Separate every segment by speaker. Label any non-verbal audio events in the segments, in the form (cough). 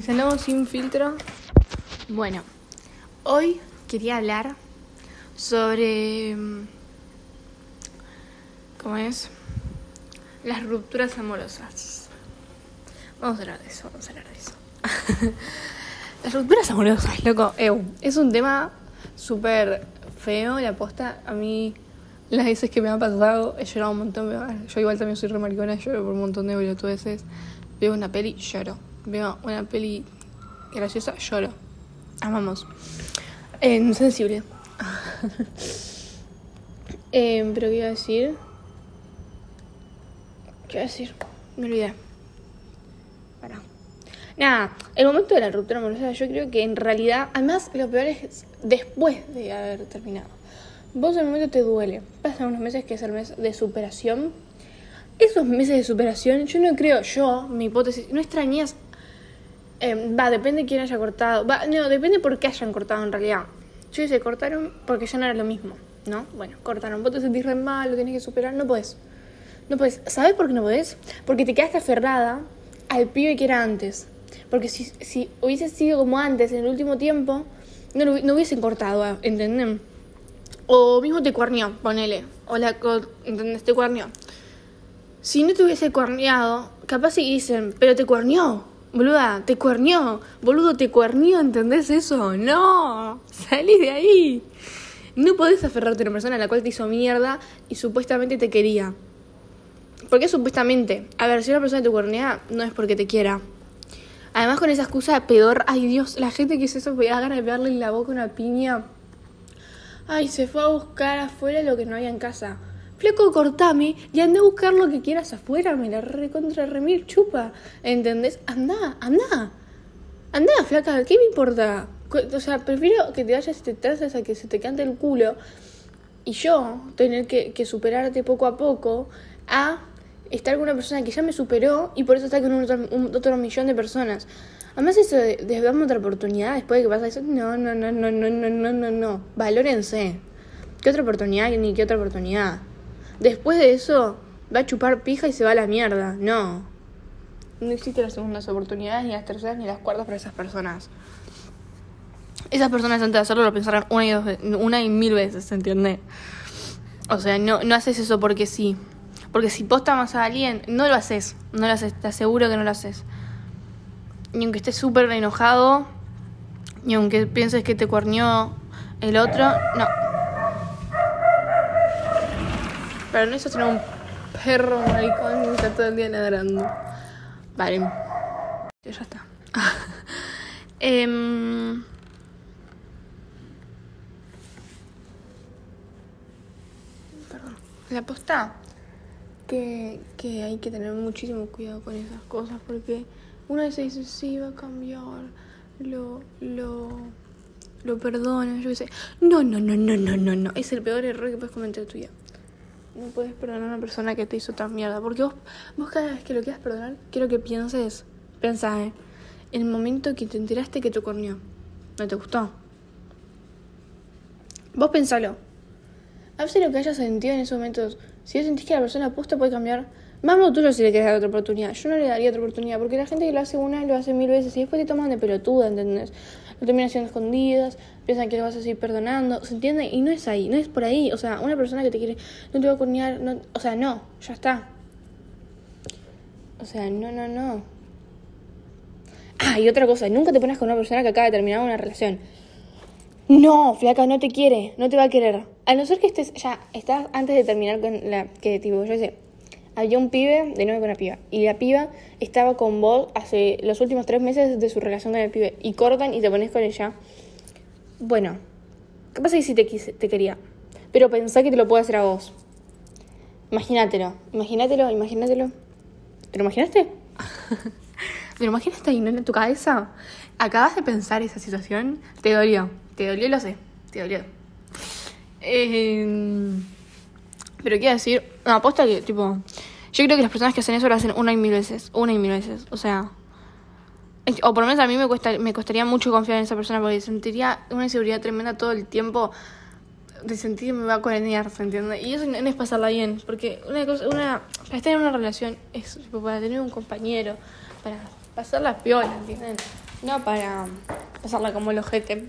Speaker 1: y sin filtro. Bueno, hoy quería hablar sobre. mm, ¿Cómo es? Las rupturas amorosas. Vamos a hablar de eso, vamos a hablar de eso. (laughs) Las rupturas amorosas, loco. es un tema súper feo. La posta, a mí, las veces que me ha pasado, he llorado un montón. Yo igual también soy re maricona, lloro por un montón de veces. Veo una peli, lloro. Veo una peli graciosa, lloro. Amamos. Eh, sensible. (laughs) Eh, pero qué iba a decir. ¿Qué iba a decir? Me olvidé. Pará. Nada, el momento de la ruptura amorosa, yo creo que en realidad, además, lo peor es después de haber terminado. Vos en el momento te duele. Pasan unos meses que es el mes de superación. Esos meses de superación, yo no creo, yo, mi hipótesis, no extrañas. Eh, va, depende de quién haya cortado. Va, no, depende por qué hayan cortado en realidad. Yo se cortaron porque ya no era lo mismo, ¿no? Bueno, cortaron. Vos te sentís re mal, lo tenés que superar, no podés. No puedes. ¿Sabes por qué no podés? Porque te quedaste aferrada al pibe que era antes. Porque si, si hubiese sido como antes, en el último tiempo, no, lo no hubiesen cortado, ¿entendés? O mismo te cuernió, ponele. O la, ¿entendés? Te cuernió. Si no te hubiese cuerneado, capaz si dicen, pero te cuernió, boluda, te cuernió, boludo, te cuernió, ¿entendés eso? No, salí de ahí. No podés aferrarte a una persona a la cual te hizo mierda y supuestamente te quería. Porque supuestamente, a ver, si una persona te cuernea, no es porque te quiera. Además con esa excusa de pedor, ay Dios, la gente que es eso, me da ganas en la boca una piña. Ay, se fue a buscar afuera lo que no había en casa. Fleco, cortame y anda a buscar lo que quieras afuera, me la recontra remil chupa. ¿Entendés? Anda, anda. Anda, flaca, ¿qué me importa? O sea, prefiero que te vayas y te traces a que se te cante el culo y yo tener que, superarte poco a poco a estar con una persona que ya me superó y por eso está con un otro, millón de personas. Además eso de, de otra oportunidad después de que pasa eso, no, no, no, no, no, no, no, no, no. Valórense. ¿Qué otra oportunidad ni qué otra oportunidad? Después de eso va a chupar pija y se va a la mierda. No. No existen las segundas oportunidades, ni las terceras, ni las cuartas para esas personas. Esas personas antes de hacerlo lo pensaron una y, dos, una y mil veces, ¿se entiende? O sea, no, no haces eso porque sí. Porque si posta más a alguien, no lo haces. No lo haces, te aseguro que no lo haces. Ni aunque estés súper enojado, ni aunque pienses que te cuernió el otro, no. Pero no eso tener un perro maricón que está todo el día ladrando. Vale. Ya está. (laughs) Em, Perdón. La posta que, que hay que tener muchísimo cuidado con esas cosas porque una vez se dice sí va a cambiar, lo, lo, lo perdona, yo qué sé. No, no, no, no, no, no, no. Es el peor error que puedes cometer en tu vida. No puedes perdonar a una persona que te hizo tan mierda. Porque vos, vos cada vez que lo quieras perdonar, quiero que pienses, pensá, ¿eh? En el momento que te enteraste que te corneó. ¿No te gustó? Vos pensalo. A veces lo que hayas sentido en esos momentos, si vos sentís que la persona apuesta puede cambiar, lo tuyo si le querés dar otra oportunidad. Yo no le daría otra oportunidad, porque la gente que lo hace una lo hace mil veces y después te toman de pelotuda, ¿entendés? Lo terminan haciendo escondidas, piensan que lo vas a seguir perdonando, ¿se entiende? Y no es ahí, no es por ahí. O sea, una persona que te quiere, no te va a cornear, no, o sea, no, ya está. O sea, no, no, no. Ah, y otra cosa, nunca te pones con una persona que acaba de terminar una relación. No, flaca, no te quiere, no te va a querer. A no ser que estés, ya, estás antes de terminar con la, que tipo, yo sé, había un pibe de nuevo con una piba. Y la piba estaba con vos hace los últimos tres meses de su relación con el pibe. Y cortan y te pones con ella. Bueno, ¿qué pasa si te, quise- te quería? Pero pensá que te lo puedo hacer a vos. Imagínatelo, imagínatelo, imagínatelo. ¿Te lo imaginaste? (laughs) ¿Te lo imaginaste ahí, en tu cabeza? Acabas de pensar esa situación, te dolió. Te dolió, lo sé. Te dolió. Eh, pero quiero decir, aposta que, tipo, yo creo que las personas que hacen eso lo hacen una y mil veces. Una y mil veces. O sea, o por lo menos a mí me, cuesta, me costaría mucho confiar en esa persona porque sentiría una inseguridad tremenda todo el tiempo de sentir que me va a cuarentear, ¿se entiende? Y eso no es pasarla bien, porque una cosa, una, para estar en una relación es tipo, para tener un compañero, para pasar la piola, ¿entienden? No para pasarla como el ojete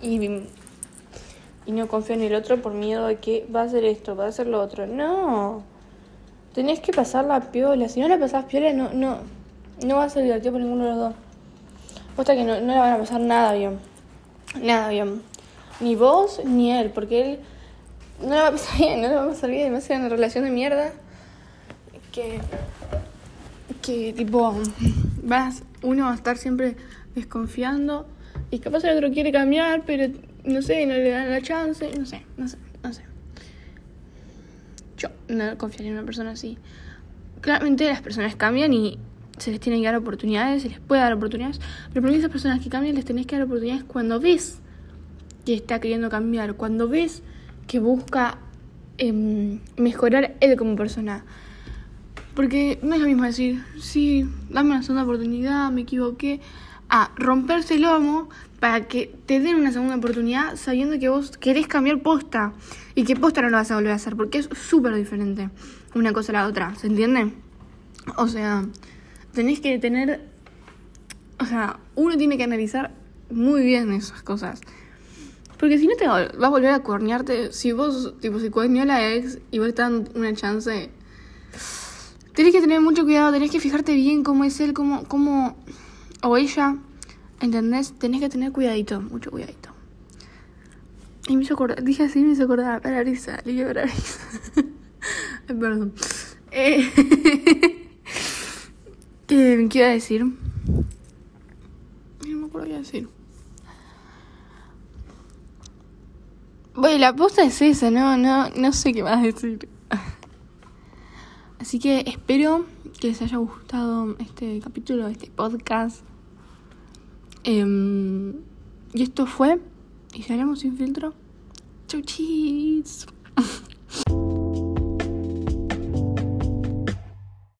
Speaker 1: y, y no confío en el otro por miedo de que va a hacer esto, va a hacer lo otro. No. Tenés que pasar la piola. Si no la pasás piola, no, no, no va a ser divertido por ninguno de los dos. Puesta que no, no la van a pasar nada bien. Nada bien. Ni vos ni él, porque él no la va a pasar (laughs) bien, no le va a pasar bien. Va a ser una relación de mierda que. que tipo. Vas, uno va a estar siempre desconfiando y capaz el otro quiere cambiar, pero no sé, no le dan la chance, no sé, no sé, no sé. Yo no confiaría en una persona así. Claramente las personas cambian y se les tiene que dar oportunidades, se les puede dar oportunidades, pero para mí esas personas que cambian les tenés que dar oportunidades cuando ves que está queriendo cambiar, cuando ves que busca eh, mejorar él como persona. Porque no es lo mismo decir, sí, dame una segunda oportunidad, me equivoqué, a romperse el lomo para que te den una segunda oportunidad sabiendo que vos querés cambiar posta y que posta no lo vas a volver a hacer porque es súper diferente una cosa a la otra, ¿se entiende? O sea, tenés que tener, o sea, uno tiene que analizar muy bien esas cosas. Porque si no te va a volver a cuernearte, si vos, tipo, si cuerneó la ex y vos estás dando una chance, tenés que tener mucho cuidado, tenés que fijarte bien cómo es él, cómo, cómo, o ella, ¿entendés? Tenés que tener cuidadito, mucho cuidadito. Y me hizo dije así, me hizo acordar, para risa, le para risa. (laughs) Perdón. Eh, (laughs) ¿Qué, ¿Qué iba a decir? No me acuerdo qué iba a decir. Bueno, la posta es esa, no, no, no sé qué más decir. (laughs) Así que espero que les haya gustado este capítulo, este podcast. Em, y esto fue. Y si hablamos sin filtro. Chau chis.